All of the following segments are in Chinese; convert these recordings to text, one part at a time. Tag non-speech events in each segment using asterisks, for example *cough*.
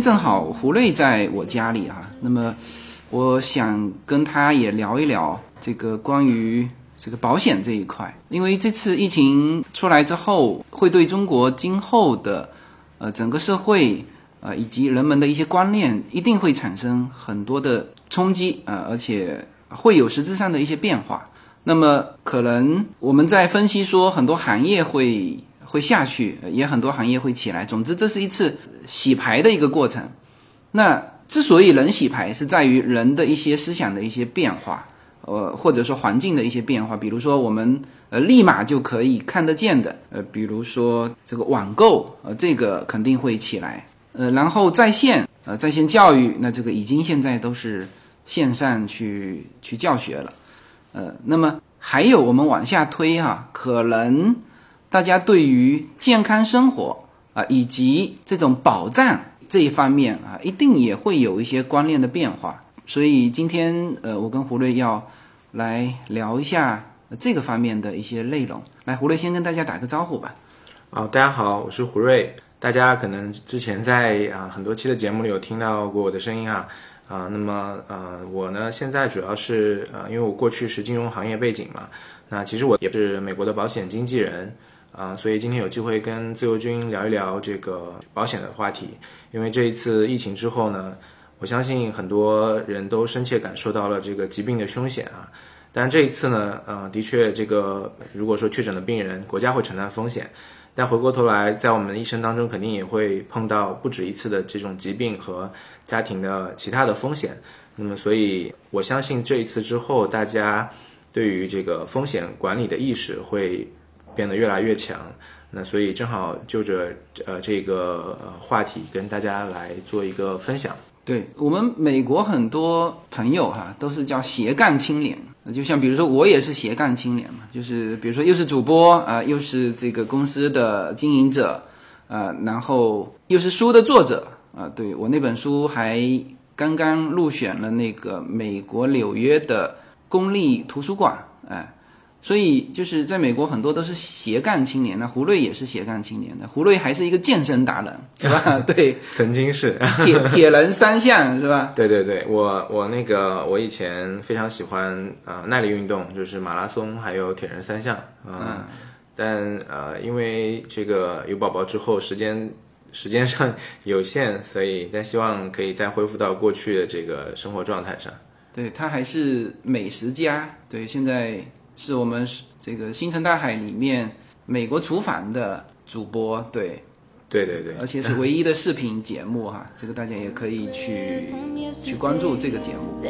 正好胡瑞在我家里哈，那么我想跟他也聊一聊这个关于这个保险这一块，因为这次疫情出来之后，会对中国今后的呃整个社会呃以及人们的一些观念，一定会产生很多的冲击啊，而且会有实质上的一些变化。那么可能我们在分析说很多行业会会下去，也很多行业会起来。总之，这是一次洗牌的一个过程。那之所以人洗牌，是在于人的一些思想的一些变化，呃，或者说环境的一些变化。比如说，我们呃立马就可以看得见的，呃，比如说这个网购，呃，这个肯定会起来。呃，然后在线，呃，在线教育，那这个已经现在都是线上去去教学了。呃，那么还有我们往下推哈，可能大家对于健康生活啊，以及这种保障这一方面啊，一定也会有一些观念的变化。所以今天呃，我跟胡瑞要来聊一下这个方面的一些内容。来，胡瑞先跟大家打个招呼吧。啊，大家好，我是胡瑞。大家可能之前在啊很多期的节目里有听到过我的声音啊。啊，那么呃，我呢现在主要是呃，因为我过去是金融行业背景嘛，那其实我也是美国的保险经纪人啊，所以今天有机会跟自由军聊一聊这个保险的话题。因为这一次疫情之后呢，我相信很多人都深切感受到了这个疾病的凶险啊。但这一次呢，呃，的确这个如果说确诊的病人，国家会承担风险。但回过头来，在我们一生当中，肯定也会碰到不止一次的这种疾病和家庭的其他的风险。那么，所以我相信这一次之后，大家对于这个风险管理的意识会变得越来越强。那所以正好就着呃这个话题跟大家来做一个分享。对我们美国很多朋友哈，都是叫斜杠青年。就像比如说，我也是斜杠青年嘛，就是比如说又是主播啊，又是这个公司的经营者，啊，然后又是书的作者啊。对我那本书还刚刚入选了那个美国纽约的公立图书馆，哎。所以就是在美国，很多都是斜杠青年。那胡瑞也是斜杠青年的，胡瑞还是一个健身达人，是吧？*laughs* 对，曾经是铁铁人三项，是吧？对对对，我我那个我以前非常喜欢呃耐力运动，就是马拉松还有铁人三项嗯。但呃，因为这个有宝宝之后，时间时间上有限，所以但希望可以再恢复到过去的这个生活状态上。对他还是美食家，对现在。是我们这个星辰大海里面美国厨房的主播，对，对对对，而且是唯一的视频节目哈，这个大家也可以去去关注这个节目。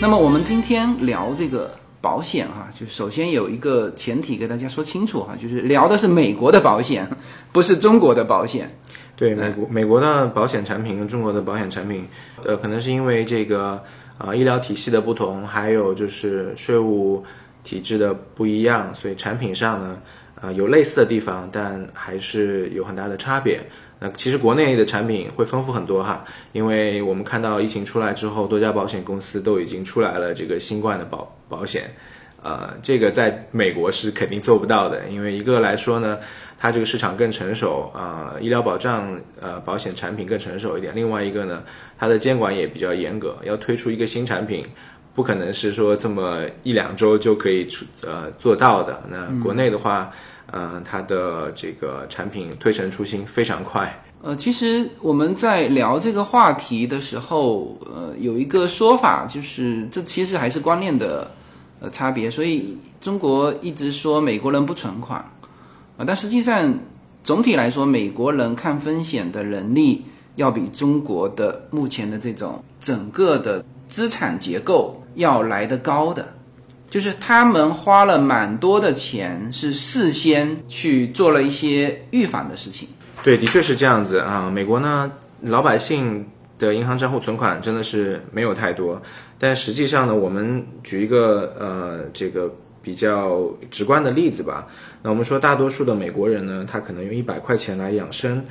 那么我们今天聊这个。保险哈，就首先有一个前提给大家说清楚哈，就是聊的是美国的保险，*laughs* 不是中国的保险。对，美国美国的保险产品跟中国的保险产品，呃，可能是因为这个啊医疗体系的不同，还有就是税务体制的不一样，所以产品上呢，呃，有类似的地方，但还是有很大的差别。那其实国内的产品会丰富很多哈，因为我们看到疫情出来之后，多家保险公司都已经出来了这个新冠的保保险，呃，这个在美国是肯定做不到的，因为一个来说呢，它这个市场更成熟啊，医疗保障呃保险产品更成熟一点，另外一个呢，它的监管也比较严格，要推出一个新产品，不可能是说这么一两周就可以出呃做到的。那国内的话。嗯，它的这个产品推陈出新非常快。呃，其实我们在聊这个话题的时候，呃，有一个说法，就是这其实还是观念的呃差别。所以中国一直说美国人不存款啊，但实际上总体来说，美国人看风险的能力要比中国的目前的这种整个的资产结构要来得高的。就是他们花了蛮多的钱，是事先去做了一些预防的事情。对，的确是这样子啊。美国呢，老百姓的银行账户存款真的是没有太多，但实际上呢，我们举一个呃这个比较直观的例子吧。那我们说，大多数的美国人呢，他可能用一百块钱来养生，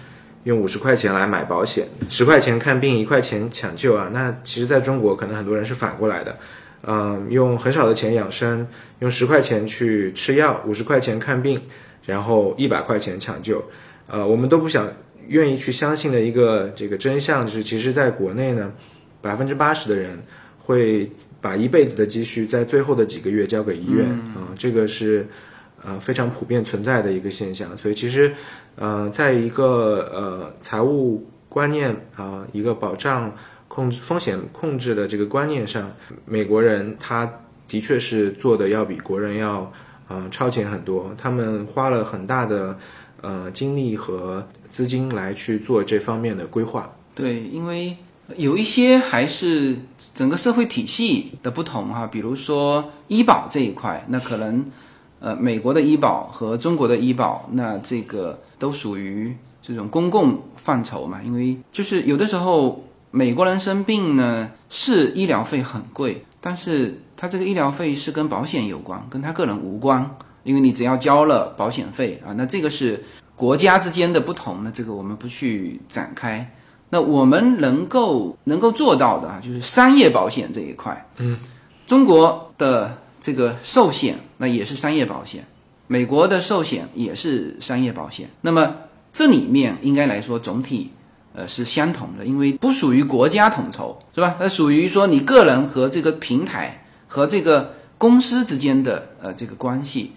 用五十块钱来买保险，十块钱看病，一块钱抢救啊。那其实在中国，可能很多人是反过来的，嗯，用很少的钱养生，用十块钱去吃药，五十块钱看病，然后一百块钱抢救。呃，我们都不想愿意去相信的一个这个真相，就是其实在国内呢，百分之八十的人会把一辈子的积蓄在最后的几个月交给医院啊，这个是呃非常普遍存在的一个现象。所以其实。呃，在一个呃财务观念啊，一个保障控制风险控制的这个观念上，美国人他的确是做的要比国人要呃超前很多。他们花了很大的呃精力和资金来去做这方面的规划。对，因为有一些还是整个社会体系的不同哈，比如说医保这一块，那可能呃美国的医保和中国的医保，那这个。都属于这种公共范畴嘛，因为就是有的时候美国人生病呢，是医疗费很贵，但是他这个医疗费是跟保险有关，跟他个人无关，因为你只要交了保险费啊，那这个是国家之间的不同，那这个我们不去展开。那我们能够能够做到的啊，就是商业保险这一块，嗯，中国的这个寿险那也是商业保险。美国的寿险也是商业保险，那么这里面应该来说总体，呃是相同的，因为不属于国家统筹，是吧？那属于说你个人和这个平台和这个公司之间的呃这个关系。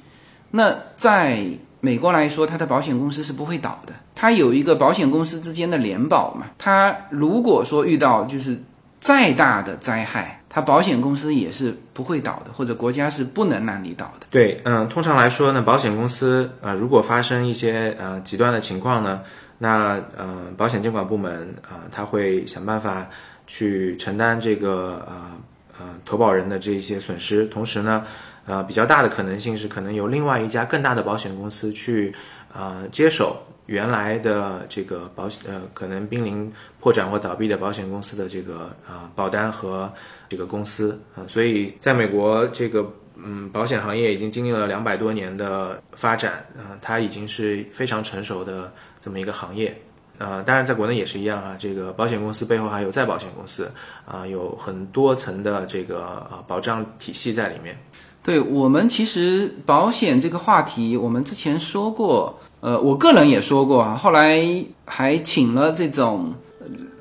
那在美国来说，它的保险公司是不会倒的，它有一个保险公司之间的联保嘛。它如果说遇到就是再大的灾害。它保险公司也是不会倒的，或者国家是不能让你倒的。对，嗯，通常来说呢，保险公司呃，如果发生一些呃极端的情况呢，那呃，保险监管部门啊，他会想办法去承担这个呃呃投保人的这一些损失，同时呢，呃，比较大的可能性是可能由另外一家更大的保险公司去呃接手。原来的这个保险呃，可能濒临破产或倒闭的保险公司的这个呃保单和这个公司啊，所以在美国这个嗯保险行业已经经历了两百多年的发展啊，它已经是非常成熟的这么一个行业啊。当然，在国内也是一样啊，这个保险公司背后还有再保险公司啊，有很多层的这个呃保障体系在里面。对我们其实保险这个话题，我们之前说过。呃，我个人也说过啊，后来还请了这种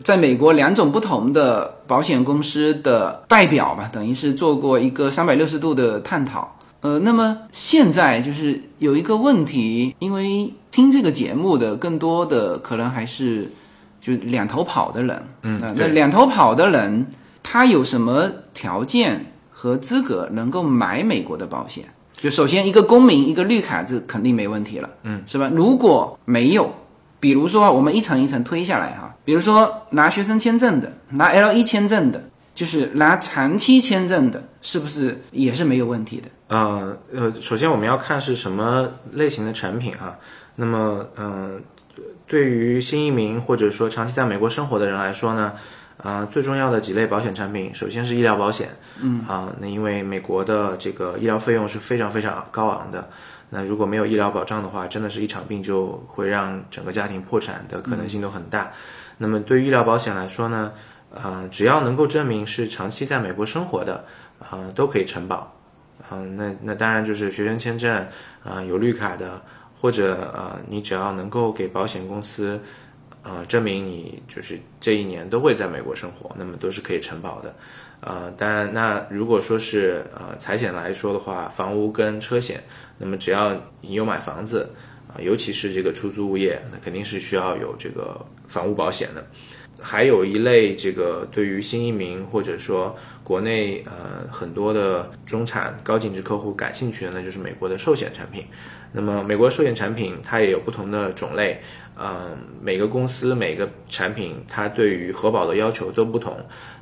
在美国两种不同的保险公司的代表吧，等于是做过一个三百六十度的探讨。呃，那么现在就是有一个问题，因为听这个节目的更多的可能还是就两头跑的人，嗯，那两头跑的人他有什么条件和资格能够买美国的保险？就首先一个公民一个绿卡，这肯定没问题了，嗯，是吧？如果没有，比如说我们一层一层推下来哈，比如说拿学生签证的，拿 L 一签证的，就是拿长期签证的，是不是也是没有问题的？呃呃，首先我们要看是什么类型的产品啊。那么嗯，对于新移民或者说长期在美国生活的人来说呢？啊，最重要的几类保险产品，首先是医疗保险。嗯啊，那因为美国的这个医疗费用是非常非常高昂的，那如果没有医疗保障的话，真的是一场病就会让整个家庭破产的可能性都很大。那么对于医疗保险来说呢，呃，只要能够证明是长期在美国生活的，啊，都可以承保。嗯，那那当然就是学生签证，啊，有绿卡的，或者呃，你只要能够给保险公司。呃，证明你就是这一年都会在美国生活，那么都是可以承保的。呃，当然，那如果说是呃财险来说的话，房屋跟车险，那么只要你有买房子，啊，尤其是这个出租物业，那肯定是需要有这个房屋保险的。还有一类这个对于新移民或者说国内呃很多的中产高净值客户感兴趣的，那就是美国的寿险产品。那么美国寿险产品它也有不同的种类。嗯，每个公司每个产品，它对于核保的要求都不同，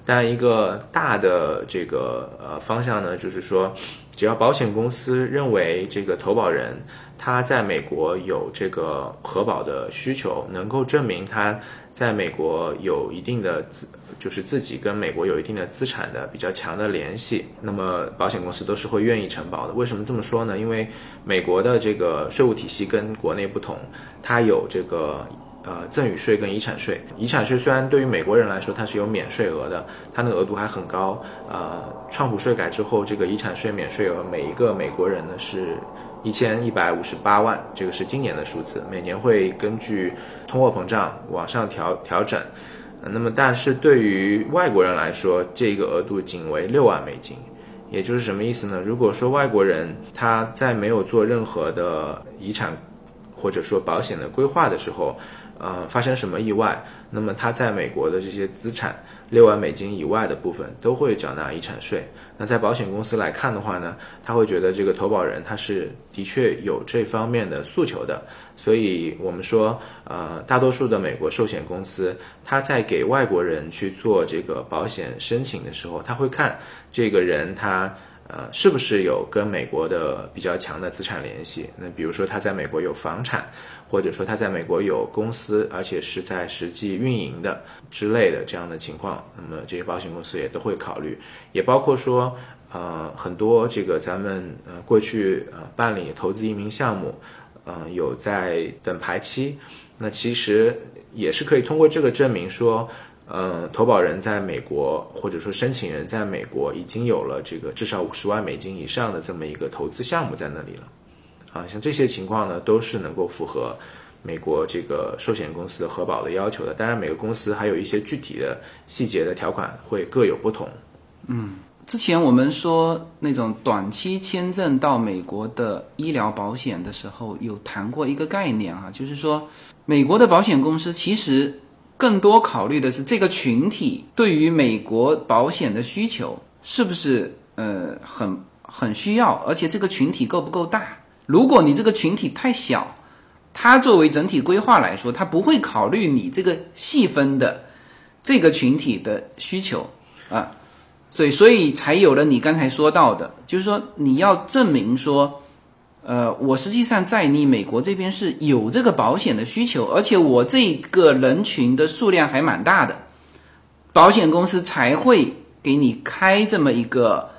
但一个大的这个呃方向呢，就是说，只要保险公司认为这个投保人他在美国有这个核保的需求，能够证明他在美国有一定的。就是自己跟美国有一定的资产的比较强的联系，那么保险公司都是会愿意承保的。为什么这么说呢？因为美国的这个税务体系跟国内不同，它有这个呃赠与税跟遗产税。遗产税虽然对于美国人来说它是有免税额的，它那个额度还很高。呃，创普税改之后，这个遗产税免税额每一个美国人呢是一千一百五十八万，这个是今年的数字，每年会根据通货膨胀往上调调整。那么，但是对于外国人来说，这个额度仅为六万美金，也就是什么意思呢？如果说外国人他在没有做任何的遗产或者说保险的规划的时候，呃，发生什么意外，那么他在美国的这些资产六万美金以外的部分都会缴纳遗产税。那在保险公司来看的话呢，他会觉得这个投保人他是的确有这方面的诉求的，所以我们说，呃，大多数的美国寿险公司，他在给外国人去做这个保险申请的时候，他会看这个人他呃是不是有跟美国的比较强的资产联系。那比如说他在美国有房产，或者说他在美国有公司，而且是在实际运营的之类的这样的情况，那么这些保险公司也都会考虑。也包括说，呃，很多这个咱们呃过去呃办理投资移民项目，呃有在等排期，那其实也是可以通过这个证明说，嗯，投保人在美国或者说申请人在美国已经有了这个至少五十万美金以上的这么一个投资项目在那里了，啊，像这些情况呢都是能够符合美国这个寿险公司的核保的要求的。当然，每个公司还有一些具体的细节的条款会各有不同。嗯之前我们说那种短期签证到美国的医疗保险的时候，有谈过一个概念哈，就是说美国的保险公司其实更多考虑的是这个群体对于美国保险的需求是不是呃很很需要，而且这个群体够不够大。如果你这个群体太小，它作为整体规划来说，它不会考虑你这个细分的这个群体的需求啊。所以，所以才有了你刚才说到的，就是说你要证明说，呃，我实际上在你美国这边是有这个保险的需求，而且我这个人群的数量还蛮大的，保险公司才会给你开这么一个，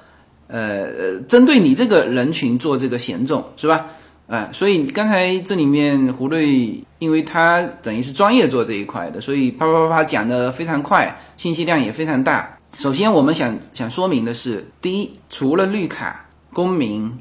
呃，针对你这个人群做这个险种，是吧？啊、所以刚才这里面胡瑞，因为他等于是专业做这一块的，所以啪啪啪啪讲的非常快，信息量也非常大。首先，我们想想说明的是，第一，除了绿卡、公民，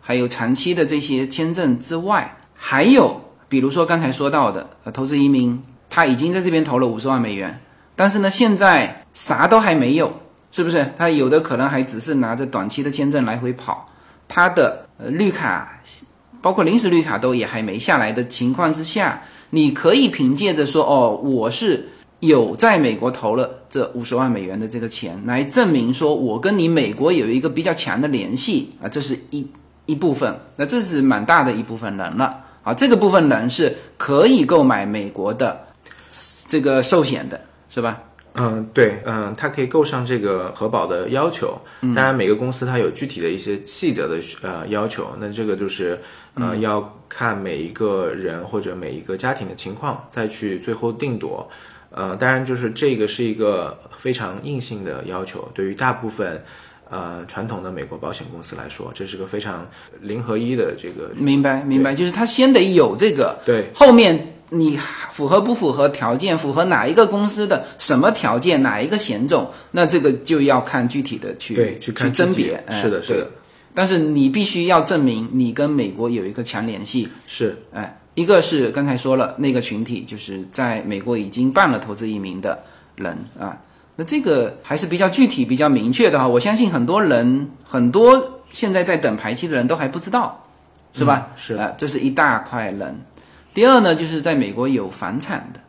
还有长期的这些签证之外，还有比如说刚才说到的，呃，投资移民，他已经在这边投了五十万美元，但是呢，现在啥都还没有，是不是？他有的可能还只是拿着短期的签证来回跑，他的绿卡，包括临时绿卡都也还没下来的情况之下，你可以凭借着说，哦，我是。有在美国投了这五十万美元的这个钱，来证明说我跟你美国有一个比较强的联系啊，这是一一部分，那这是蛮大的一部分人了啊，这个部分人是可以购买美国的这个寿险的，是吧？嗯，对，嗯，它可以够上这个核保的要求。当然，每个公司它有具体的一些细则的呃要求，那这个就是呃要看每一个人或者每一个家庭的情况，再去最后定夺。呃，当然，就是这个是一个非常硬性的要求，对于大部分呃传统的美国保险公司来说，这是个非常零和一的这个。明白，明白，就是他先得有这个，对，后面你符合不符合条件，符合哪一个公司的什么条件，哪一个险种，那这个就要看具体的去对去看甄别。哎是的，是的。但是你必须要证明你跟美国有一个强联系，是，哎。一个是刚才说了那个群体，就是在美国已经办了投资移民的人啊，那这个还是比较具体、比较明确的哈。我相信很多人，很多现在在等排期的人都还不知道，是吧？是啊，这是一大块人。第二呢，就是在美国有房产的，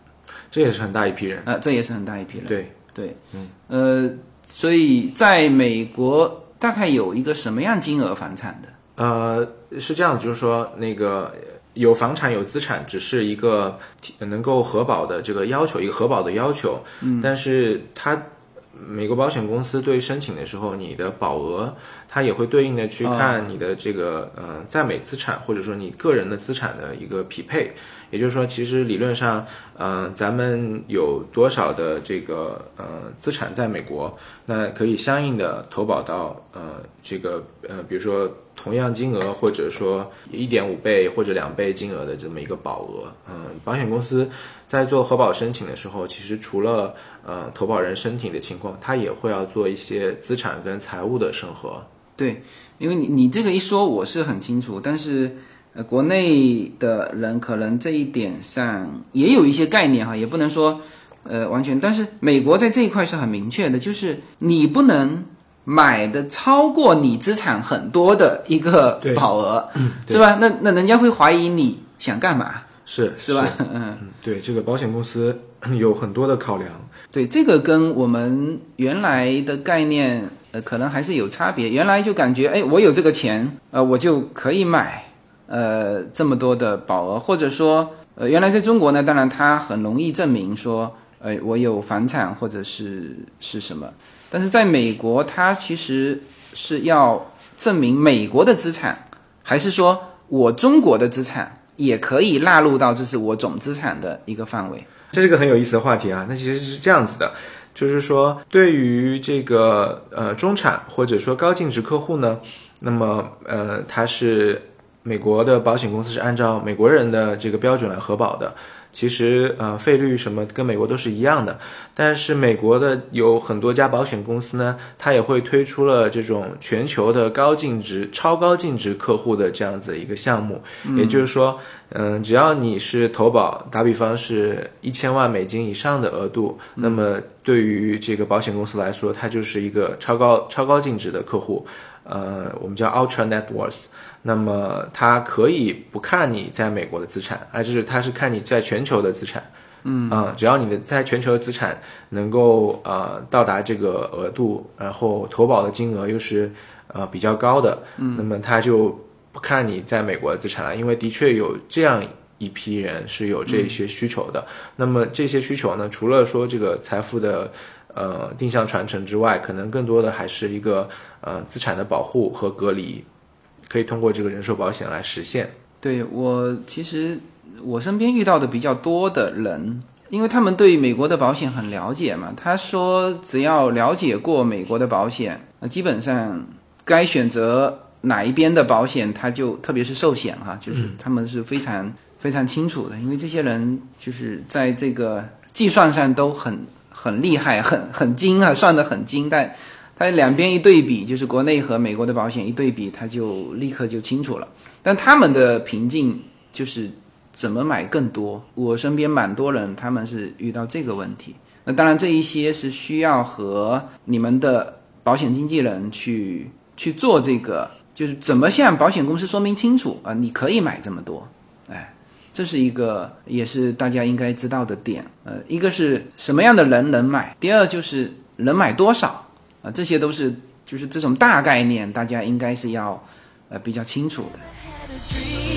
这也是很大一批人啊，这也是很大一批人。对对，嗯呃，所以在美国大概有一个什么样金额房产的？呃，是这样，就是说那个。有房产有资产，只是一个能够核保的这个要求，一个核保的要求。嗯，但是它美国保险公司对申请的时候，你的保额它也会对应的去看你的这个呃在美资产或者说你个人的资产的一个匹配。也就是说，其实理论上，嗯，咱们有多少的这个呃资产在美国，那可以相应的投保到呃这个呃比如说同样金额或者说一点五倍或者两倍金额的这么一个保额。嗯，保险公司在做核保申请的时候，其实除了呃投保人申请的情况，它也会要做一些资产跟财务的审核。对，因为你你这个一说我是很清楚，但是呃国内的人可能这一点上也有一些概念哈，也不能说呃完全，但是美国在这一块是很明确的，就是你不能买的超过你资产很多的一个保额，对是吧？那那人家会怀疑你想干嘛，是是吧？*laughs* 嗯。嗯，对，这个保险公司 *clears throat* 有很多的考量。对，这个跟我们原来的概念，呃，可能还是有差别。原来就感觉，哎，我有这个钱，呃，我就可以买，呃，这么多的保额，或者说，呃，原来在中国呢，当然它很容易证明说，呃，我有房产或者是是什么，但是在美国，它其实是要证明美国的资产，还是说我中国的资产也可以纳入到这是我总资产的一个范围。这是个很有意思的话题啊。那其实是这样子的，就是说，对于这个呃中产或者说高净值客户呢，那么呃，它是美国的保险公司是按照美国人的这个标准来核保的。其实呃，费率什么跟美国都是一样的，但是美国的有很多家保险公司呢，它也会推出了这种全球的高净值、超高净值客户的这样子一个项目，也就是说，嗯，只要你是投保，打比方是一千万美金以上的额度，那么对于这个保险公司来说，它就是一个超高超高净值的客户，呃，我们叫 ultra net worth。那么它可以不看你在美国的资产，而是它是看你在全球的资产。嗯啊、只要你的在全球的资产能够呃到达这个额度，然后投保的金额又是呃比较高的，嗯，那么它就不看你在美国的资产了，因为的确有这样一批人是有这些需求的。那么这些需求呢，除了说这个财富的呃定向传承之外，可能更多的还是一个呃资产的保护和隔离，可以通过这个人寿保险来实现。对我其实我身边遇到的比较多的人，因为他们对美国的保险很了解嘛，他说只要了解过美国的保险，那基本上该选择哪一边的保险，他就特别是寿险哈、就是他们是非常非常清楚的，因为这些人就是在这个计算上都很很厉害，很很精啊，算得很精，但。他两边一对比，就是国内和美国的保险一对比，他就立刻就清楚了。但他们的瓶颈就是怎么买更多。我身边蛮多人，他们是遇到这个问题。那当然，这一些是需要和你们的保险经纪人去去做这个，就是怎么向保险公司说明清楚啊，你可以买这么多，哎，这是一个也是大家应该知道的点。呃，一个是什么样的人能买，第二就是能买多少这些都是就是这种大概念，大家应该是要呃比较清楚的。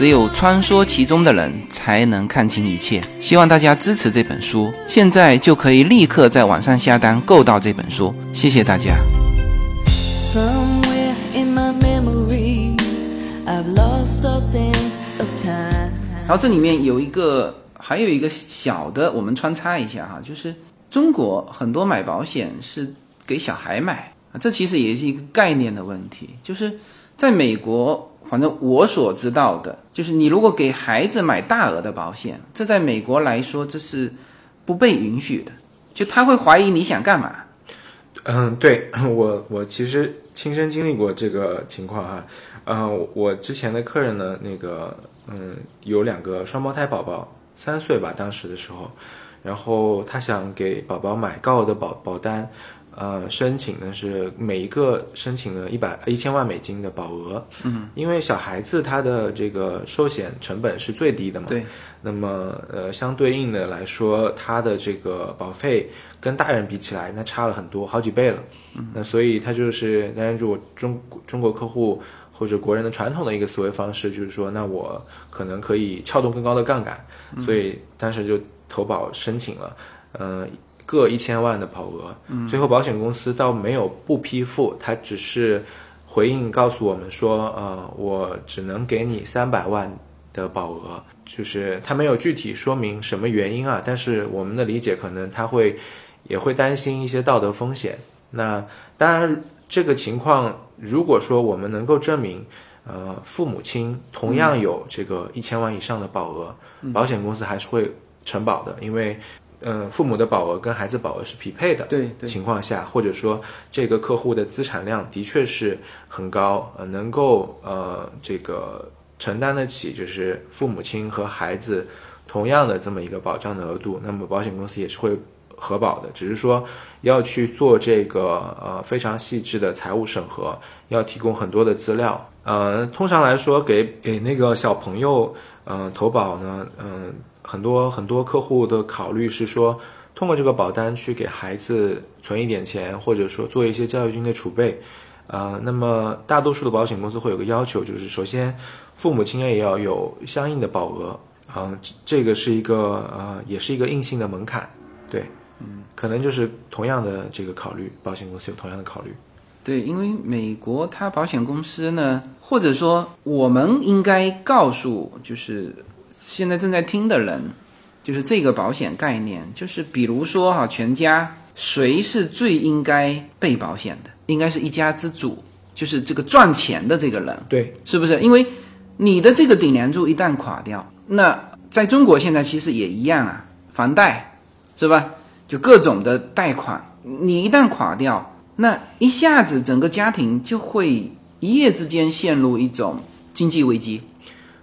只有穿梭其中的人才能看清一切。希望大家支持这本书，现在就可以立刻在网上下单购到这本书。谢谢大家。然后这里面有一个，还有一个小的，我们穿插一下哈，就是中国很多买保险是给小孩买啊，这其实也是一个概念的问题。就是在美国，反正我所知道的，就是你如果给孩子买大额的保险，这在美国来说这是不被允许的，就他会怀疑你想干嘛。嗯，对我我其实亲身经历过这个情况哈，嗯，我之前的客人呢，那个嗯有两个双胞胎宝宝，三岁吧，当时的时候，然后他想给宝宝买高额的保保单，呃，申请的是每一个申请了一百一千万美金的保额，嗯，因为小孩子他的这个寿险成本是最低的嘛，对，那么呃，相对应的来说，他的这个保费跟大人比起来，那差了很多，好几倍了。嗯，那所以他就是，当然如果中中国客户或者国人的传统的一个思维方式，就是说，那我可能可以撬动更高的杠杆，所以当时就投保申请了，嗯、各一千万的保额。最后保险公司倒没有不批复，他只是回应告诉我们说，呃，我只能给你三百万的保额，就是他没有具体说明什么原因啊，但是我们的理解可能他会也会担心一些道德风险。那当然，这个情况如果说我们能够证明，呃，父母亲同样有这个一千万以上的保额，保险公司还是会承保的，因为。嗯，父母的保额跟孩子保额是匹配的，对对情况下，或者说这个客户的资产量的确是很高，呃，能够呃这个承担得起，就是父母亲和孩子同样的这么一个保障的额度，那么保险公司也是会核保的，只是说要去做这个呃非常细致的财务审核，要提供很多的资料。呃，通常来说，给给那个小朋友嗯、呃投保呢，嗯、很多很多客户的考虑是说，通过这个保单去给孩子存一点钱，或者说做一些教育金的储备。呃，那么大多数的保险公司会有个要求，就是首先父母亲也要有相应的保额，嗯、这这个是一个呃，也是一个硬性的门槛，对，嗯，可能就是同样的这个考虑，保险公司有同样的考虑。对，因为美国它保险公司呢，或者说我们应该告诉就是现在正在听的人，就是这个保险概念，就是比如说哈，全家谁是最应该被保险的？应该是一家之主，就是这个赚钱的这个人，对，是不是？因为你的这个顶梁柱一旦垮掉，那在中国现在其实也一样啊，房贷是吧？就各种的贷款，你一旦垮掉，那一下子整个家庭就会一夜之间陷入一种经济危机。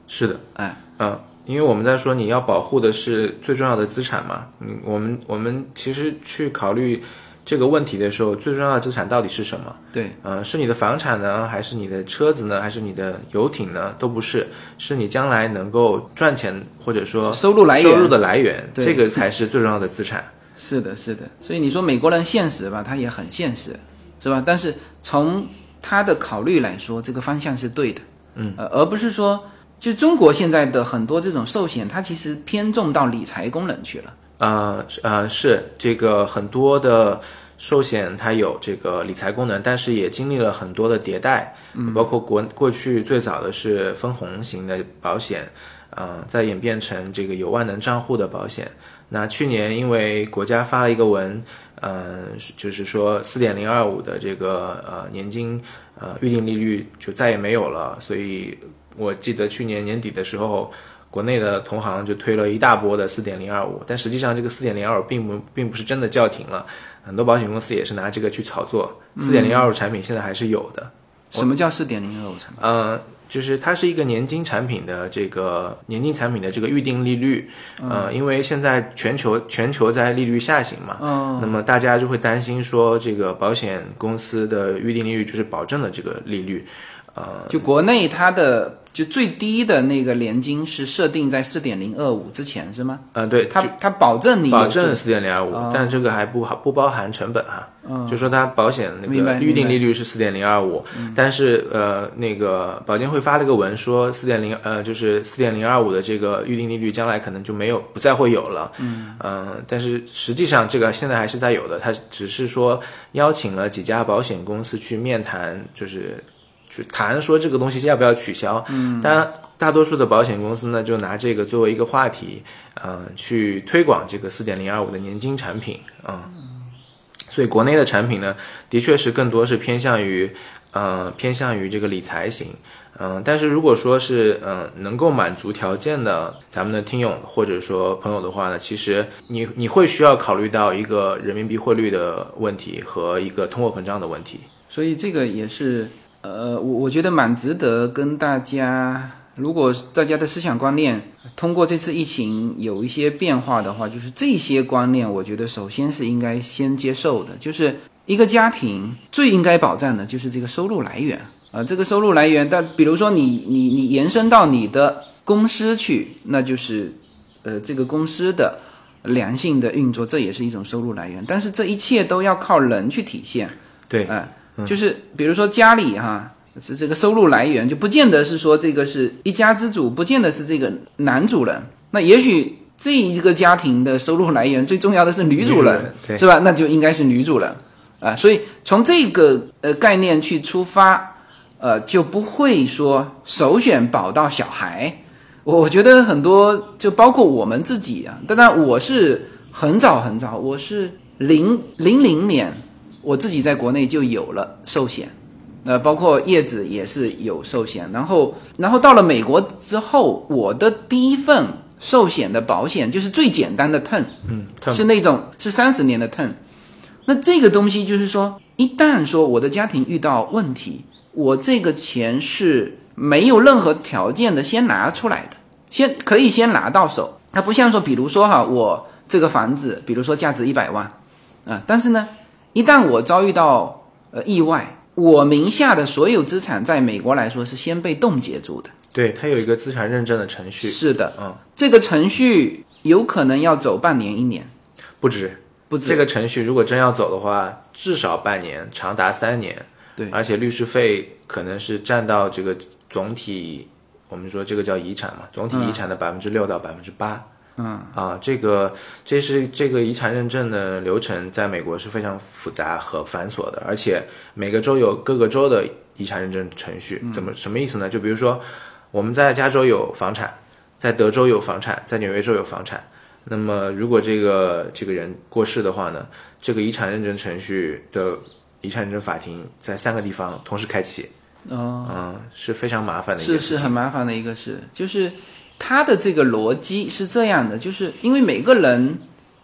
是的，哎，嗯，因为我们在说你要保护的是最重要的资产嘛，嗯，我们我们其实去考虑这个问题的时候，最重要的资产到底是什么？对，呃，是你的房产呢，还是你的车子呢，还是你的游艇呢？都不是，是你将来能够赚钱或者说收入来源收入的来源，对这个才是最重要的资产。*laughs* 是的，是的。所以你说美国人现实吧，他也很现实，是吧？但是从他的考虑来说，这个方向是对的，嗯，呃，而不是说，就中国现在的很多这种寿险，它其实偏重到理财功能去了。呃是呃，是这个很多的寿险它有这个理财功能，但是也经历了很多的迭代，嗯包括国过去最早的是分红型的保险，呃，再演变成这个有万能账户的保险。那去年因为国家发了一个文，呃，就是说四点零二五的这个呃年金呃预定利率就再也没有了，所以我记得去年年底的时候，国内的同行就推了一大波的四点零二五，但实际上这个四点零二五并不并不是真的叫停了，很多保险公司也是拿这个去炒作。四点零二五产品现在还是有的，什么叫四点零二五产品？呃，就是它是一个年金产品的这个年金产品的这个预定利率，呃，因为现在全球全球在利率下行嘛，嗯，那么大家就会担心说这个保险公司的预定利率就是保证的这个利率，呃，就国内它的就最低的那个年金是设定在四点零二五之前是吗？嗯，对，它它保证你有保证是四点零二五哦，但这个还不好不包含成本哈。就说它保险那个预定利率是四点零二五，但是呃那个保监会发了个文说四点零呃就是四点零二五的这个预定利率将来可能就没有不再会有了。嗯但是实际上这个现在还是在有的，它只是说邀请了几家保险公司去面谈，就是去谈说这个东西要不要取消。嗯，当然大多数的保险公司呢就拿这个作为一个话题，呃，去推广这个四点零二五的年金产品，嗯，所以国内的产品呢，的确是更多是偏向于，呃，偏向于这个理财型，嗯、但是如果说是嗯、呃能够满足条件的咱们的听友或者说朋友的话呢，其实你你会需要考虑到一个人民币汇率的问题和一个通货膨胀的问题。所以这个也是，呃，我我觉得蛮值得跟大家，如果大家的思想观念通过这次疫情有一些变化的话，就是这些观念，我觉得首先是应该先接受的，就是一个家庭最应该保障的就是这个收入来源。啊、这个收入来源，但比如说你你你延伸到你的公司去，那就是呃这个公司的良性的运作，这也是一种收入来源，但是这一切都要靠人去体现。对，哎、就是比如说家里哈，是这个收入来源，就不见得是说这个是一家之主，不见得是这个男主人。那也许这一个家庭的收入来源最重要的是女主人是吧？那就应该是女主人啊。所以从这个呃概念去出发，呃，就不会说首选保到小孩。我我觉得很多，就包括我们自己啊，当然我是很早很早，我是零零零年，我自己在国内就有了寿险，呃，包括叶子也是有寿险，然后然后到了美国之后，我的第一份寿险的保险就是最简单的 turn，嗯，特是那种是三十年的 turn。那这个东西就是说，一旦说我的家庭遇到问题，我这个钱是没有任何条件的先拿出来的，先可以先拿到手。它不像说，比如说哈，我这个房子，比如说价值一百万，啊、但是呢，一旦我遭遇到呃意外，我名下的所有资产在美国来说是先被冻结住的。对，它有一个资产认证的程序，是的，嗯，这个程序有可能要走半年一年，不止。不止这个程序如果真要走的话，至少半年，长达三年。对而且律师费可能是占到这个总体，我们说这个叫遗产嘛，总体遗产的百分之六到百分之八。嗯啊，这个这是这个遗产认证的流程，在美国是非常复杂和繁琐的，而且每个州有各个州的遗产认证程序。怎么什么意思呢？就比如说我们在加州有房产，在德州有房产，在纽约州有房产。那么，如果这个这个人过世的话呢，这个遗产认证程序的遗产认证法庭在三个地方同时开启，哦、嗯，是非常麻烦的一件是事情。是很麻烦的一个事，就是他的这个逻辑是这样的，就是因为每个人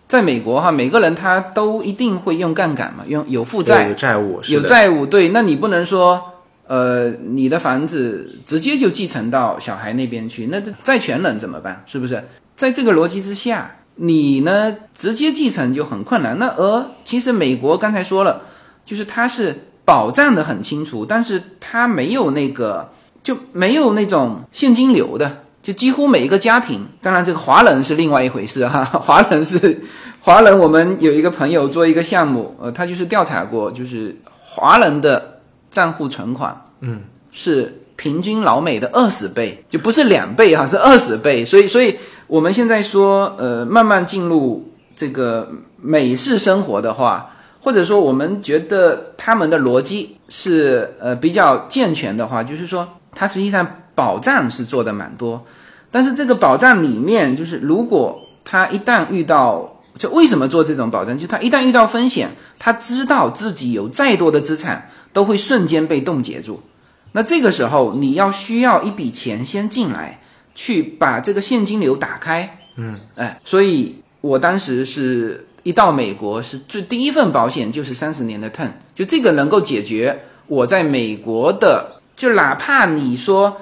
在美国哈，每个人他都一定会用杠杆嘛，用有负债有债务，有债务，对，那你不能说呃你的房子直接就继承到小孩那边去，那这债权人怎么办？是不是？在这个逻辑之下，你呢直接继承就很困难。那而其实美国刚才说了，就是它是保障的很清楚，但是它没有那个就没有那种现金流的，就几乎每一个家庭，当然这个华人是另外一回事哈，*laughs* 华人是华人，我们有一个朋友做一个项目，呃，他就是调查过，就是华人的账户存款，嗯，是平均老美的二十倍，就不是两倍哈，是二十倍，所以所以我们现在说，呃，慢慢进入这个美式生活的话。或者说，我们觉得他们的逻辑是呃比较健全的话，就是说，它实际上保障是做的蛮多，但是这个保障里面，就是如果他一旦遇到，就为什么做这种保障？就他一旦遇到风险，他知道自己有再多的资产都会瞬间被冻结住，那这个时候你要需要一笔钱先进来，去把这个现金流打开，嗯，哎，所以我当时是。一到美国是最第一份保险就是三十年的 turn，就这个能够解决我在美国的，就哪怕你说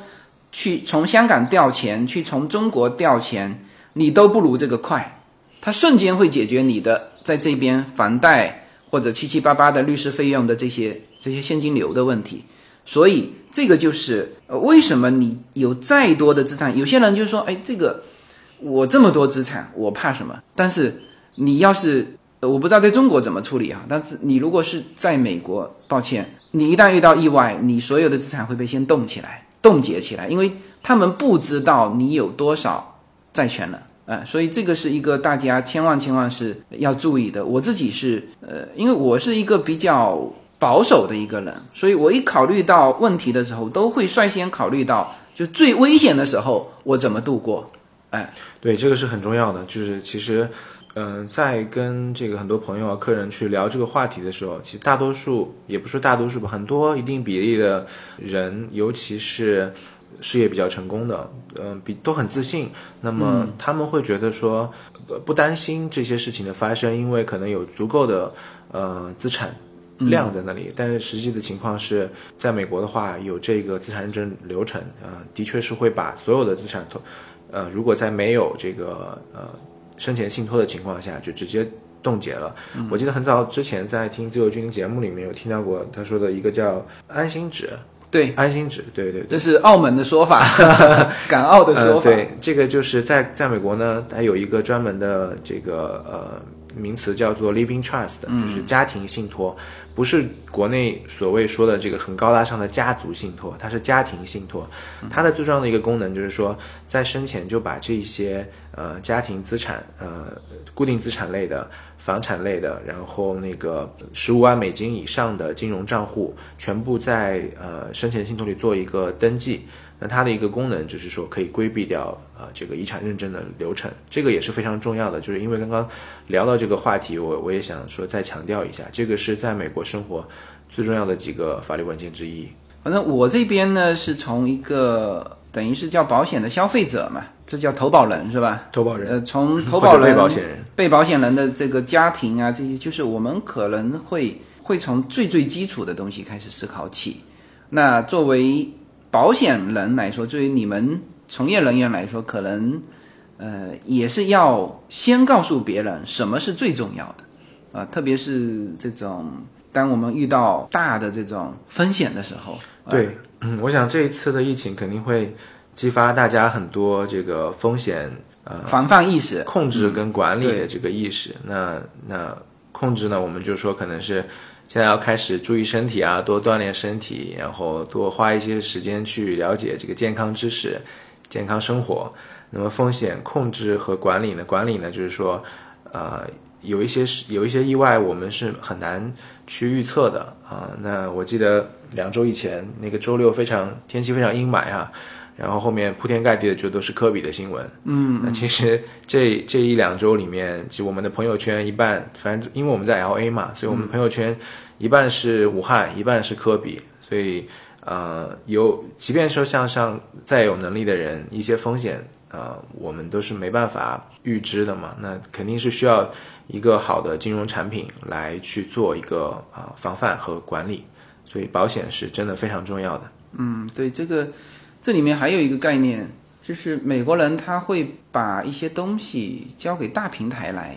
去从香港调钱，去从中国调钱，你都不如这个快，它瞬间会解决你的在这边房贷或者七七八八的律师费用的这些这些现金流的问题，所以这个就是呃为什么你有再多的资产，有些人就说，哎，这个我这么多资产，我怕什么？但是。你要是我不知道在中国怎么处理啊，但是你如果是在美国，抱歉，你一旦遇到意外，你所有的资产会被先冻起来、冻结起来，因为他们不知道你有多少债权了，呃，所以这个是一个大家千万千万是要注意的。我自己是呃，因为我是一个比较保守的一个人，所以我一考虑到问题的时候，都会率先考虑到就最危险的时候我怎么度过，哎，对，这个是很重要的。就是其实，嗯、在跟这个很多朋友啊、客人去聊这个话题的时候，其实大多数也不说大多数吧，很多一定比例的人，尤其是事业比较成功的，嗯、比都很自信。那么他们会觉得说，呃不担心这些事情的发生，因为可能有足够的呃资产。量在那里，但是实际的情况是在美国的话，有这个资产认证流程，呃，的确是会把所有的资产投，呃，如果在没有这个呃生前信托的情况下，就直接冻结了。我记得很早之前在听自由军节目里面有听到过他说的一个叫安心纸，对，安心纸，对对对。这是澳门的说法，*laughs* 港澳的说呃，法。对，这个就是在在美国呢，它有一个专门的这个呃名词叫做 living trust，就是家庭信托，不是国内所谓说的这个很高大上的家族信托，它是家庭信托。它的最重要的一个功能就是说，在生前就把这些呃家庭资产呃固定资产类的。房产类的，然后那个十五万美金以上的金融账户，全部在呃生前信托里做一个登记。那它的一个功能就是说可以规避掉呃这个遗产认证的流程，这个也是非常重要的。就是因为刚刚聊到这个话题，我我也想说再强调一下，这个是在美国生活最重要的几个法律文件之一。反正我这边呢是从一个等于是叫保险的消费者嘛，这叫投保人是吧？投保人呃，从投保人、被保险人，被保险人的这个家庭啊，这些就是我们可能会会从最最基础的东西开始思考起。那作为保险人来说，对于你们从业人员来说，可能呃也是要先告诉别人什么是最重要的啊、特别是这种当我们遇到大的这种风险的时候，啊。对，嗯，我想这一次的疫情肯定会激发大家很多这个风险呃防范意识，控制跟管理的这个意识。那那控制呢，我们就说可能是现在要开始注意身体啊，多锻炼身体，然后多花一些时间去了解这个健康知识、健康生活。那么风险控制和管理呢？管理呢，就是说，呃，有一些是有一些意外，我们是很难去预测的啊、那我记得两周以前那个周六非常天气非常阴霾啊，然后后面铺天盖地的就都是科比的新闻。嗯，那其实这这一两周里面，其实我们的朋友圈一半，反正因为我们在 L A 嘛，所以我们朋友圈一半是武汉，一半是科比，所以呃，有即便说像像再有能力的人，一些风险呃，我们都是没办法预知的嘛，那肯定是需要一个好的金融产品来去做一个啊、呃防范和管理，所以保险是真的非常重要的。嗯，对，这个这里面还有一个概念，就是美国人他会把一些东西交给大平台来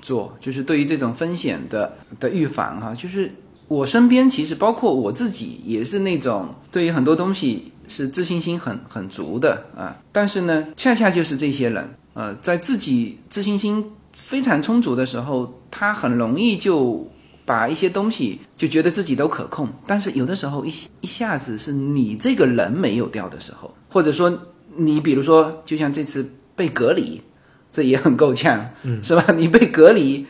做，就是对于这种风险的的预防哈、就是我身边其实包括我自己也是那种对于很多东西是自信心很很足的啊，但是呢，恰恰就是这些人，呃，在自己自信心非常充足的时候，他很容易就把一些东西就觉得自己都可控，但是有的时候一一下子是你这个人没有掉的时候，或者说你比如说，就像这次被隔离，这也很够呛，嗯，是吧？你被隔离，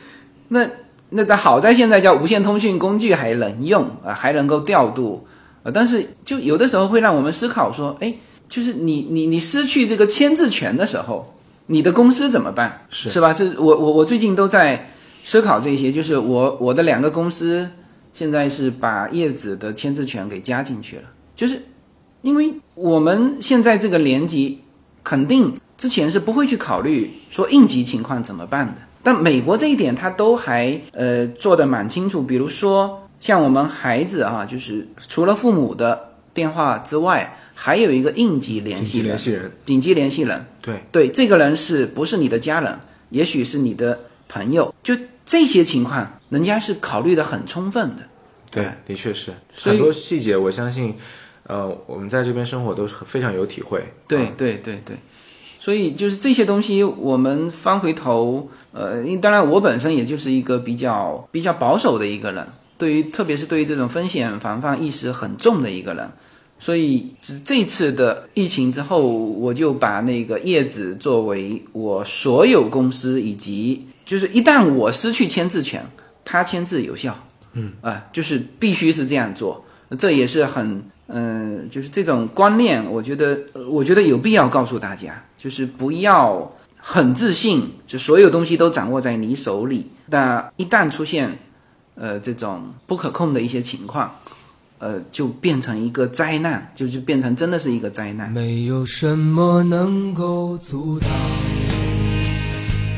那那个好在现在叫无线通讯工具还能用啊，还能够调度，呃，但是就有的时候会让我们思考说，哎，就是你你你失去这个签字权的时候，你的公司怎么办？是是吧？这我我我最近都在思考这些，就是我我的两个公司现在是把叶子的签字权给加进去了，就是因为我们现在这个年级肯定之前是不会去考虑说应急情况怎么办的，但美国这一点他都还呃做的蛮清楚，比如说像我们孩子啊，就是除了父母的电话之外，还有一个应急联系人，急联系人，紧急联系人。对，对，这个人是不是你的家人？也许是你的朋友，就这些情况，人家是考虑的很充分的。对，的确是。很多细节，我相信，呃，我们在这边生活都是非常有体会。对啊。对对对，所以就是这些东西，我们翻回头，呃，因为当然我本身也就是一个比较比较保守的一个人，对于特别是对于这种风险防范意识很重的一个人，所以只这次的疫情之后，我就把那个叶子作为我所有公司以及就是一旦我失去签字权，他签字有效，嗯啊、就是必须是这样做，这也是很嗯、就是这种观念，我觉得呃我觉得有必要告诉大家，就是不要很自信，就所有东西都掌握在你手里，那一旦出现呃这种不可控的一些情况。呃，就变成一个灾难，就就变成真的是一个灾难。没有什么能够阻挡。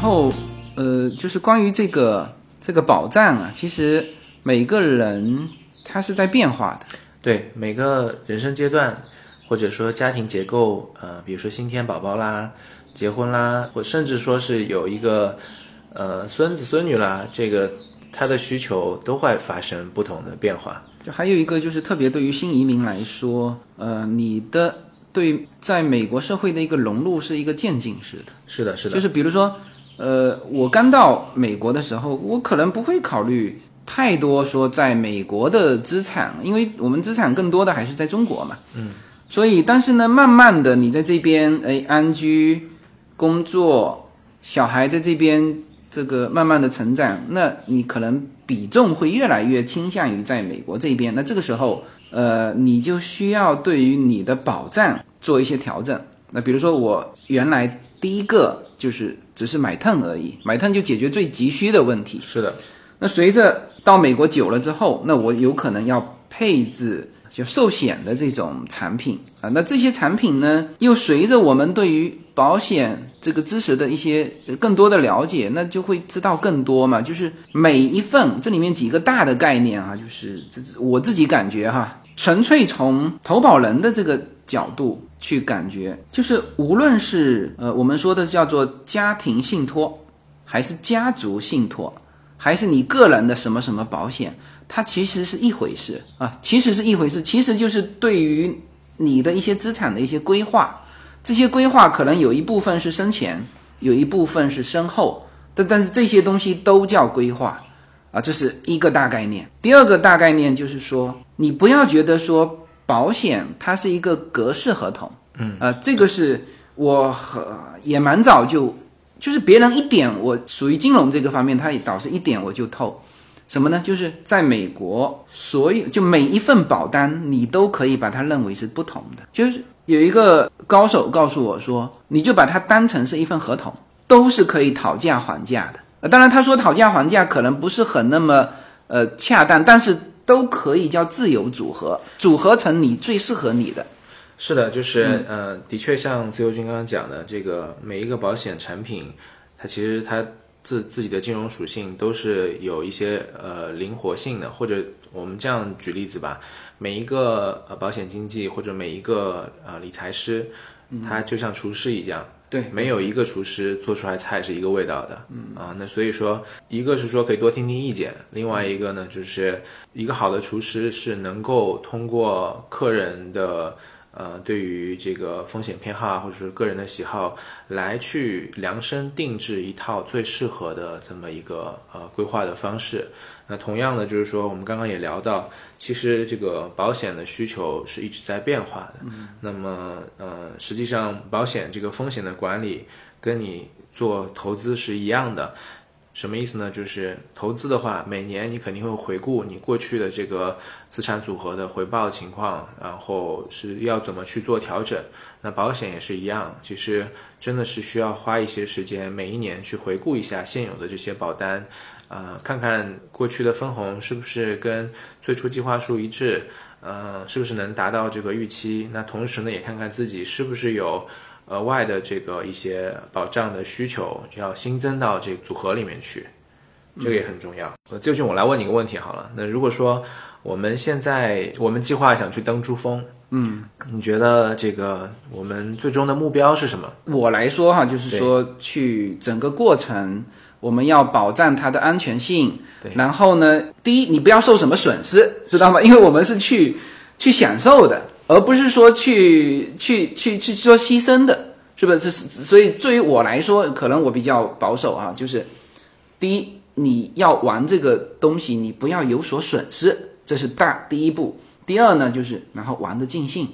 后呃，就是关于这个这个保障啊，其实每个人他是在变化的。对每个人生阶段，或者说家庭结构，呃，比如说新添宝宝啦、结婚啦，或甚至说是有一个呃孙子孙女啦，这个他的需求都会发生不同的变化。就还有一个就是特别对于新移民来说，呃，你的对在美国社会的一个融入是一个渐进式的。是的，是的，就是比如说，呃，我刚到美国的时候，我可能不会考虑太多说在美国的资产，因为我们资产更多的还是在中国嘛。嗯。所以，但是呢，慢慢的你在这边，哎，安居、工作，小孩在这边这个慢慢的成长，那你可能比重会越来越倾向于在美国这边。那这个时候，呃，你就需要对于你的保障做一些调整。那比如说，我原来第一个就是只是买 turn 而已，买 turn 就解决最急需的问题。是的，那随着到美国久了之后，那我有可能要配置就寿险的这种产品啊，那这些产品呢，又随着我们对于保险这个知识的一些呃更多的了解，那就会知道更多嘛。就是每一份这里面几个大的概念啊，就是这我自己感觉哈，纯粹从投保人的这个角度去感觉，就是无论是呃我们说的叫做家庭信托，还是家族信托，还是你个人的什么什么保险，它其实是一回事啊，其实是一回事，其实就是对于你的一些资产的一些规划，这些规划可能有一部分是生前，有一部分是身后，但但是这些东西都叫规划啊，这是一个大概念。第二个大概念就是说，你不要觉得说保险它是一个格式合同，嗯，呃，这个是我和也蛮早就，就是别人一点我属于金融这个方面，他也导致一点我就透。什么呢？就是在美国，所有就每一份保单，你都可以把它认为是不同的。就是有一个高手告诉我说，你就把它当成是一份合同，都是可以讨价还价的。呃，当然他说讨价还价可能不是很那么呃恰当，但是都可以叫自由组合，组合成你最适合你的。是的，就是、呃，的确像自由军刚刚讲的，这个每一个保险产品，它其实它自自己的金融属性都是有一些呃灵活性的，或者我们这样举例子吧，每一个呃保险经纪或者每一个呃理财师，他就像厨师一样。对，没有一个厨师做出来菜是一个味道的，嗯啊，那所以说，一个是说可以多听听意见，另外一个呢，就是一个好的厨师是能够通过客人的呃对于这个风险偏好啊，或者是个人的喜好，来去量身定制一套最适合的这么一个呃规划的方式。那同样的就是说，我们刚刚也聊到，其实这个保险的需求是一直在变化的。那么呃，实际上保险这个风险的管理跟你做投资是一样的。什么意思呢？就是投资的话，每年你肯定会回顾你过去的这个资产组合的回报情况，然后是要怎么去做调整。那保险也是一样，其实真的是需要花一些时间，每一年去回顾一下现有的这些保单，啊、看看过去的分红是不是跟最初计划数一致，呃，是不是能达到这个预期？那同时呢，也看看自己是不是有额外的这个一些保障的需求，就要新增到这个组合里面去，这个也很重要。呃，究竟我来问你一个问题好了，那如果说我们现在我们计划想去登珠峰，嗯，你觉得这个我们最终的目标是什么？我来说哈，就是说去整个过程，我们要保障它的安全性。对然后呢，第一，你不要受什么损失，知道吗？*laughs* 因为我们是去去享受的，而不是说去去去去说牺牲的，是不是？是所以对于我来说，可能我比较保守啊，就是第一，你要玩这个东西，你不要有所损失，这是大第一步。第二呢，就是然后玩的尽兴。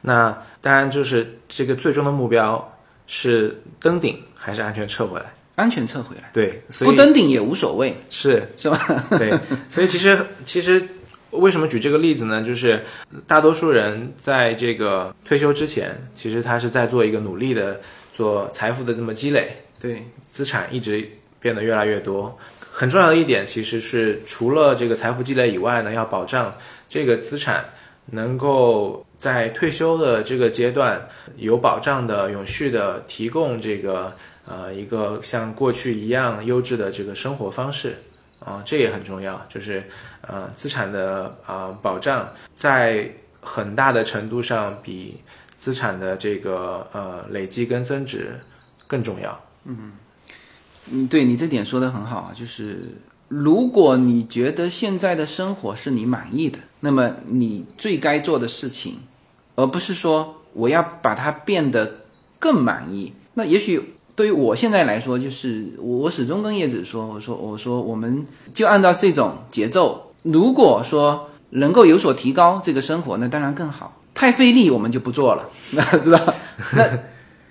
那当然就是这个最终的目标是登顶还是安全撤回来？安全撤回来，对，所以不登顶也无所谓，是是吧？*laughs* 对，所以其实其实为什么举这个例子呢？就是大多数人在这个退休之前，其实他是在做一个努力的做财富的这么积累，对，资产一直变得越来越多。很重要的一点其实是除了这个财富积累以外呢，要保障这个资产能够在退休的这个阶段有保障的、永续的提供这个呃一个像过去一样优质的这个生活方式啊、这也很重要。就是呃资产的啊、保障在很大的程度上比资产的这个呃累积跟增值更重要。嗯嗯，对你这点说的很好啊，就是如果你觉得现在的生活是你满意的，那么你最该做的事情，而不是说我要把它变得更满意。那也许对于我现在来说，就是我始终跟叶子说，我说我说我们就按照这种节奏，如果说能够有所提高这个生活，那当然更好。太费力我们就不做了，那知道？那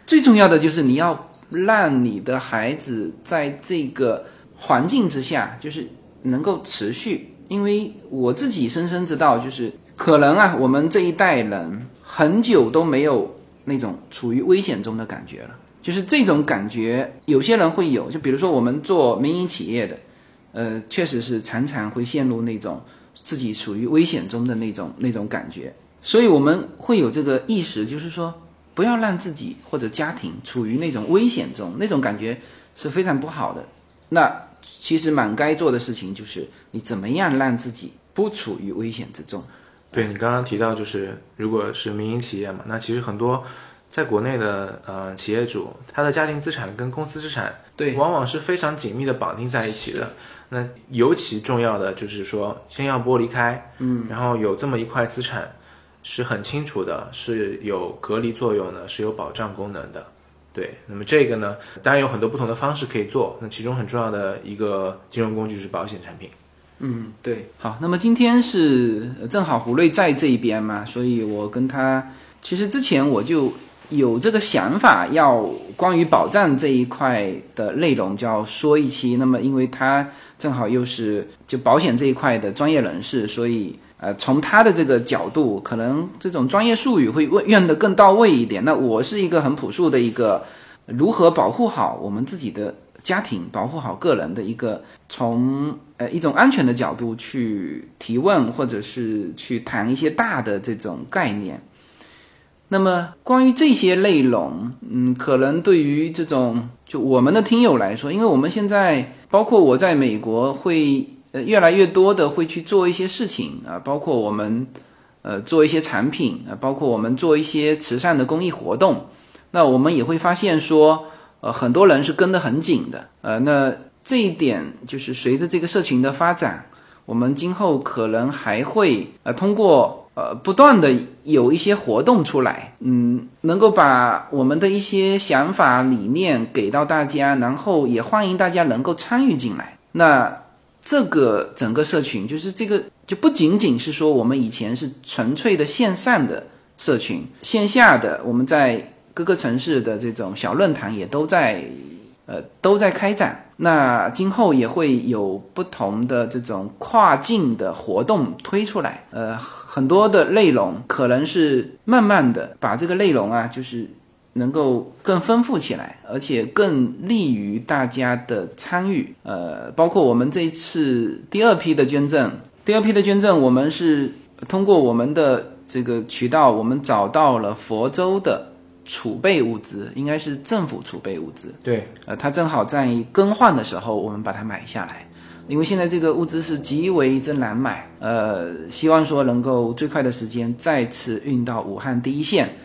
最重要的就是你要让你的孩子在这个环境之下，就是能够持续。因为我自己深深知道，就是可能啊，我们这一代人很久都没有那种处于危险中的感觉了。就是这种感觉，有些人会有，就比如说我们做民营企业的，呃，确实是常常会陷入那种自己处于危险中的那种那种感觉。所以我们会有这个意识，就是说不要让自己或者家庭处于那种危险中，那种感觉是非常不好的。那其实蛮该做的事情就是你怎么样让自己不处于危险之中。对你刚刚提到，就是如果是民营企业嘛，那其实很多在国内的呃企业主，他的家庭资产跟公司资产，对往往是非常紧密的绑定在一起的。那尤其重要的就是说，先要剥离开，嗯，然后有这么一块资产是很清楚的，是有隔离作用的，是有保障功能的。对，那么这个呢，当然有很多不同的方式可以做。那其中很重要的一个金融工具是保险产品。嗯，对，好，那么今天是呃正好胡瑞在这一边嘛，所以我跟他其实之前我就有这个想法，要关于保障这一块的内容就要说一期。那么因为他正好又是就保险这一块的专业人士，所以呃从他的这个角度，可能这种专业术语会问用的更到位一点。那我是一个很朴素的一个如何保护好我们自己的家庭，保护好个人的一个从呃一种安全的角度去提问，或者是去谈一些大的这种概念。那么关于这些内容，嗯，可能对于这种就我们的听友来说，因为我们现在包括我在美国会呃越来越多的会去做一些事情啊，包括我们呃做一些产品啊，包括我们做一些慈善的公益活动，那我们也会发现说，呃，很多人是跟得很紧的，呃，那这一点就是随着这个社群的发展，我们今后可能还会呃通过呃不断的有一些活动出来，嗯，能够把我们的一些想法理念给到大家，然后也欢迎大家能够参与进来。那这个整个社群就是这个就不仅仅是说我们以前是纯粹的线上的社群，线下的我们在各个城市的这种小论坛也都在呃都在开展。那今后也会有不同的这种跨境的活动推出来，呃，很多的内容可能是慢慢的把这个内容啊，就是能够更丰富起来，而且更利于大家的参与。呃，包括我们这一次第二批的捐赠，第二批的捐赠，我们是通过我们的这个渠道，我们找到了佛州的储备物资，应该是政府储备物资。对，呃，它正好在更换的时候，我们把它买下来。因为现在这个物资是极为之难买，呃，希望说能够最快的时间再次运到武汉第一线。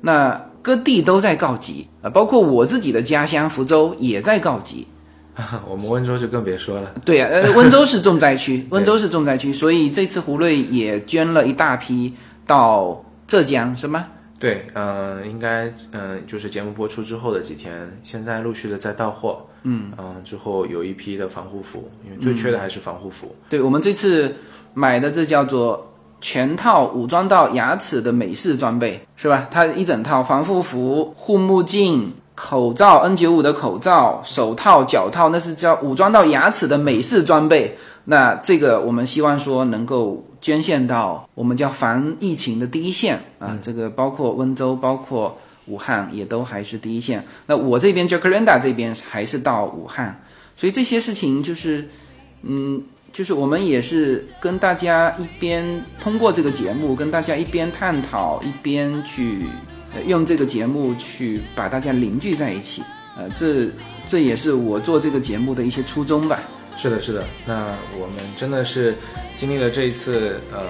那各地都在告急，呃，包括我自己的家乡福州也在告急。*laughs* 我们温州就更别说了。对啊，呃，*laughs* 温州是重灾区，温州是重灾区，所以这次胡瑞也捐了一大批到浙江，是吗？对，嗯、应该，嗯、就是节目播出之后的几天，现在陆续的在到货，嗯，嗯之后有一批的防护服，因为最缺的还是防护服，对，我们这次买的这叫做全套武装到牙齿的美式装备，是吧？它一整套防护服、护目镜、口罩 N95 的口罩、手套、脚套，那是叫武装到牙齿的美式装备。那这个我们希望说能够捐献到我们叫防疫情的第一线啊，这个包括温州，包括武汉也都还是第一线。那我这边 Jacaranda 这边还是到武汉，所以这些事情就是，嗯，就是我们也是跟大家一边通过这个节目，跟大家一边探讨，一边去、呃、用这个节目去把大家凝聚在一起。呃，这这也是我做这个节目的一些初衷吧。是的，是的。那我们真的是经历了这一次，呃，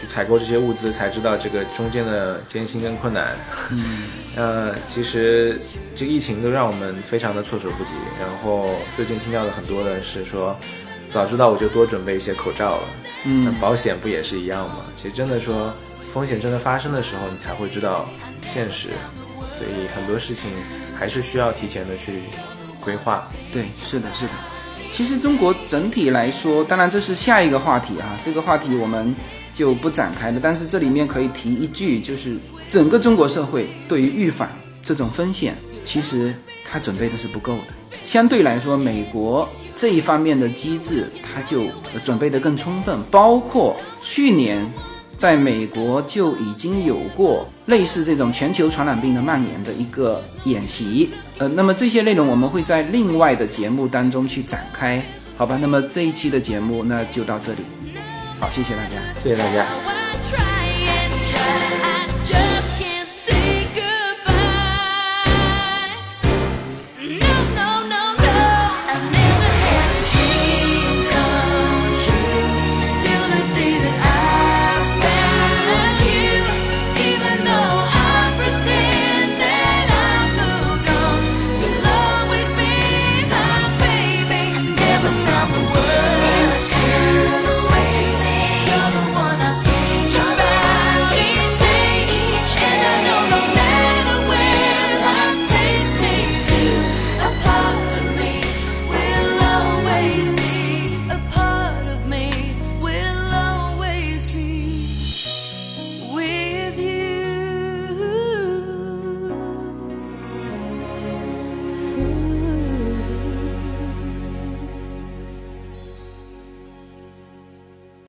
去采购这些物资，才知道这个中间的艰辛跟困难。嗯，*laughs* 呃，其实这个疫情都让我们非常的措手不及。然后最近听到的很多的是说，早知道我就多准备一些口罩了。嗯，那保险不也是一样吗？其实真的说，风险真的发生的时候，你才会知道现实。所以很多事情还是需要提前的去规划。对，是的，是的。其实中国整体来说，当然这是下一个话题啊，这个话题我们就不展开了。但是这里面可以提一句，就是整个中国社会对于预防这种风险，其实它准备的是不够的。相对来说，美国这一方面的机制，它就准备的更充分，包括去年。在美国就已经有过类似这种全球传染病的蔓延的一个演习，呃，那么这些内容我们会在另外的节目当中去展开，好吧？那么这一期的节目那就到这里，好，谢谢大家。谢谢大家。